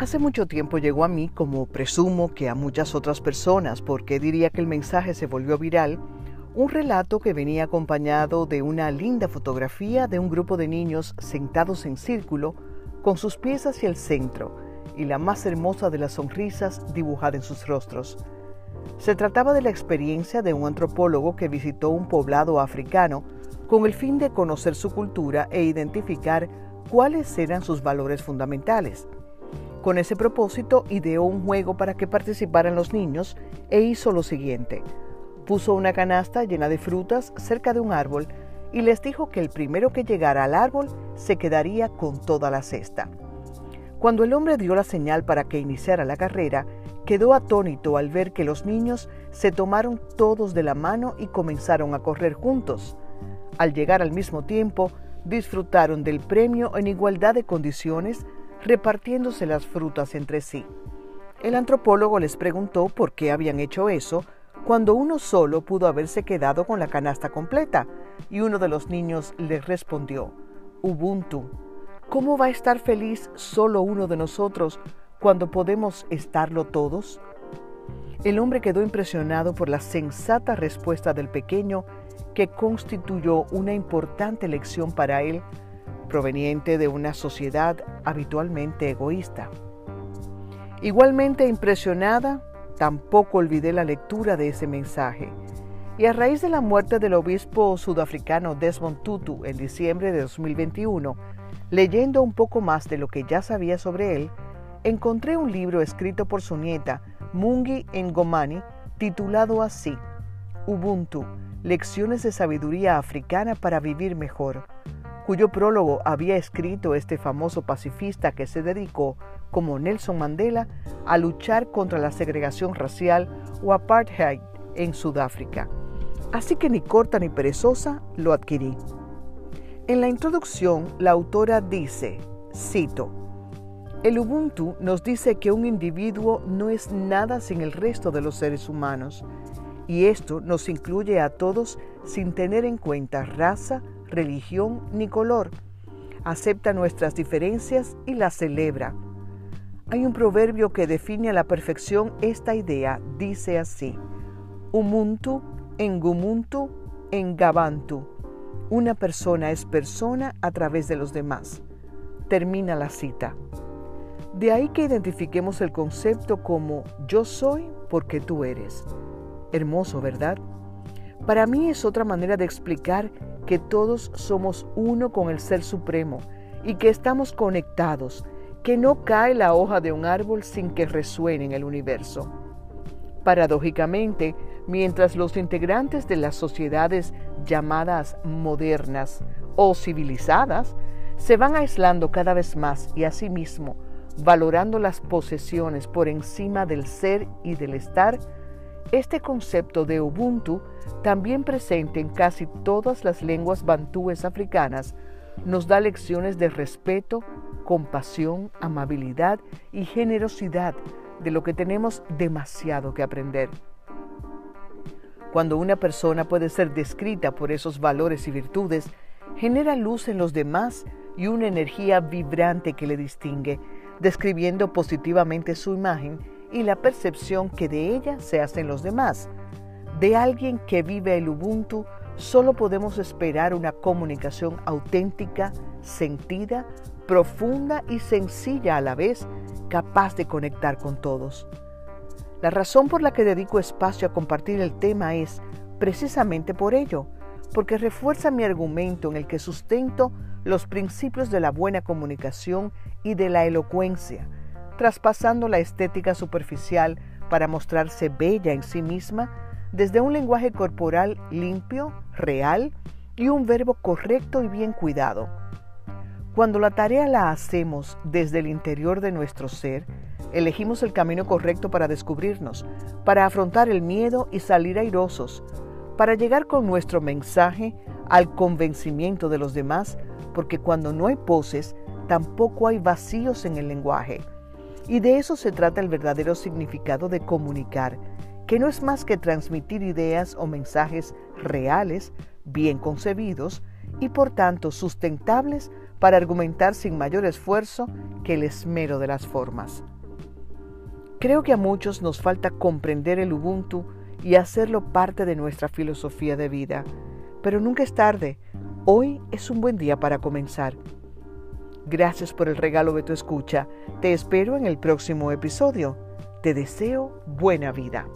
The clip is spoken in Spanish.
Hace mucho tiempo llegó a mí, como presumo que a muchas otras personas, porque diría que el mensaje se volvió viral, un relato que venía acompañado de una linda fotografía de un grupo de niños sentados en círculo, con sus pies hacia el centro y la más hermosa de las sonrisas dibujada en sus rostros. Se trataba de la experiencia de un antropólogo que visitó un poblado africano con el fin de conocer su cultura e identificar cuáles eran sus valores fundamentales. Con ese propósito ideó un juego para que participaran los niños e hizo lo siguiente. Puso una canasta llena de frutas cerca de un árbol y les dijo que el primero que llegara al árbol se quedaría con toda la cesta. Cuando el hombre dio la señal para que iniciara la carrera, quedó atónito al ver que los niños se tomaron todos de la mano y comenzaron a correr juntos. Al llegar al mismo tiempo, disfrutaron del premio en igualdad de condiciones repartiéndose las frutas entre sí. El antropólogo les preguntó por qué habían hecho eso cuando uno solo pudo haberse quedado con la canasta completa, y uno de los niños les respondió, Ubuntu, ¿cómo va a estar feliz solo uno de nosotros cuando podemos estarlo todos? El hombre quedó impresionado por la sensata respuesta del pequeño que constituyó una importante lección para él proveniente de una sociedad habitualmente egoísta. Igualmente impresionada, tampoco olvidé la lectura de ese mensaje. Y a raíz de la muerte del obispo sudafricano Desmond Tutu en diciembre de 2021, leyendo un poco más de lo que ya sabía sobre él, encontré un libro escrito por su nieta, Mungi Ngomani, titulado así, Ubuntu, Lecciones de Sabiduría Africana para Vivir Mejor, cuyo prólogo había escrito este famoso pacifista que se dedicó, como Nelson Mandela, a luchar contra la segregación racial o apartheid en Sudáfrica. Así que ni corta ni perezosa lo adquirí. En la introducción, la autora dice, cito, el Ubuntu nos dice que un individuo no es nada sin el resto de los seres humanos, y esto nos incluye a todos sin tener en cuenta raza, religión ni color. Acepta nuestras diferencias y las celebra. Hay un proverbio que define a la perfección esta idea. Dice así, Umuntu, Engumuntu, Engabantu. Una persona es persona a través de los demás. Termina la cita. De ahí que identifiquemos el concepto como yo soy porque tú eres. Hermoso, ¿verdad? Para mí es otra manera de explicar que todos somos uno con el Ser Supremo y que estamos conectados, que no cae la hoja de un árbol sin que resuene en el universo. Paradójicamente, mientras los integrantes de las sociedades llamadas modernas o civilizadas se van aislando cada vez más y asimismo valorando las posesiones por encima del ser y del estar, este concepto de Ubuntu, también presente en casi todas las lenguas bantúes africanas, nos da lecciones de respeto, compasión, amabilidad y generosidad, de lo que tenemos demasiado que aprender. Cuando una persona puede ser descrita por esos valores y virtudes, genera luz en los demás y una energía vibrante que le distingue, describiendo positivamente su imagen y la percepción que de ella se hacen los demás. De alguien que vive el Ubuntu solo podemos esperar una comunicación auténtica, sentida, profunda y sencilla a la vez, capaz de conectar con todos. La razón por la que dedico espacio a compartir el tema es precisamente por ello, porque refuerza mi argumento en el que sustento los principios de la buena comunicación y de la elocuencia, traspasando la estética superficial para mostrarse bella en sí misma desde un lenguaje corporal limpio, real y un verbo correcto y bien cuidado. Cuando la tarea la hacemos desde el interior de nuestro ser, elegimos el camino correcto para descubrirnos, para afrontar el miedo y salir airosos, para llegar con nuestro mensaje al convencimiento de los demás, porque cuando no hay poses, tampoco hay vacíos en el lenguaje. Y de eso se trata el verdadero significado de comunicar, que no es más que transmitir ideas o mensajes reales, bien concebidos, y por tanto sustentables para argumentar sin mayor esfuerzo que el esmero de las formas. Creo que a muchos nos falta comprender el Ubuntu y hacerlo parte de nuestra filosofía de vida, pero nunca es tarde. Hoy es un buen día para comenzar. Gracias por el regalo de tu escucha. Te espero en el próximo episodio. Te deseo buena vida.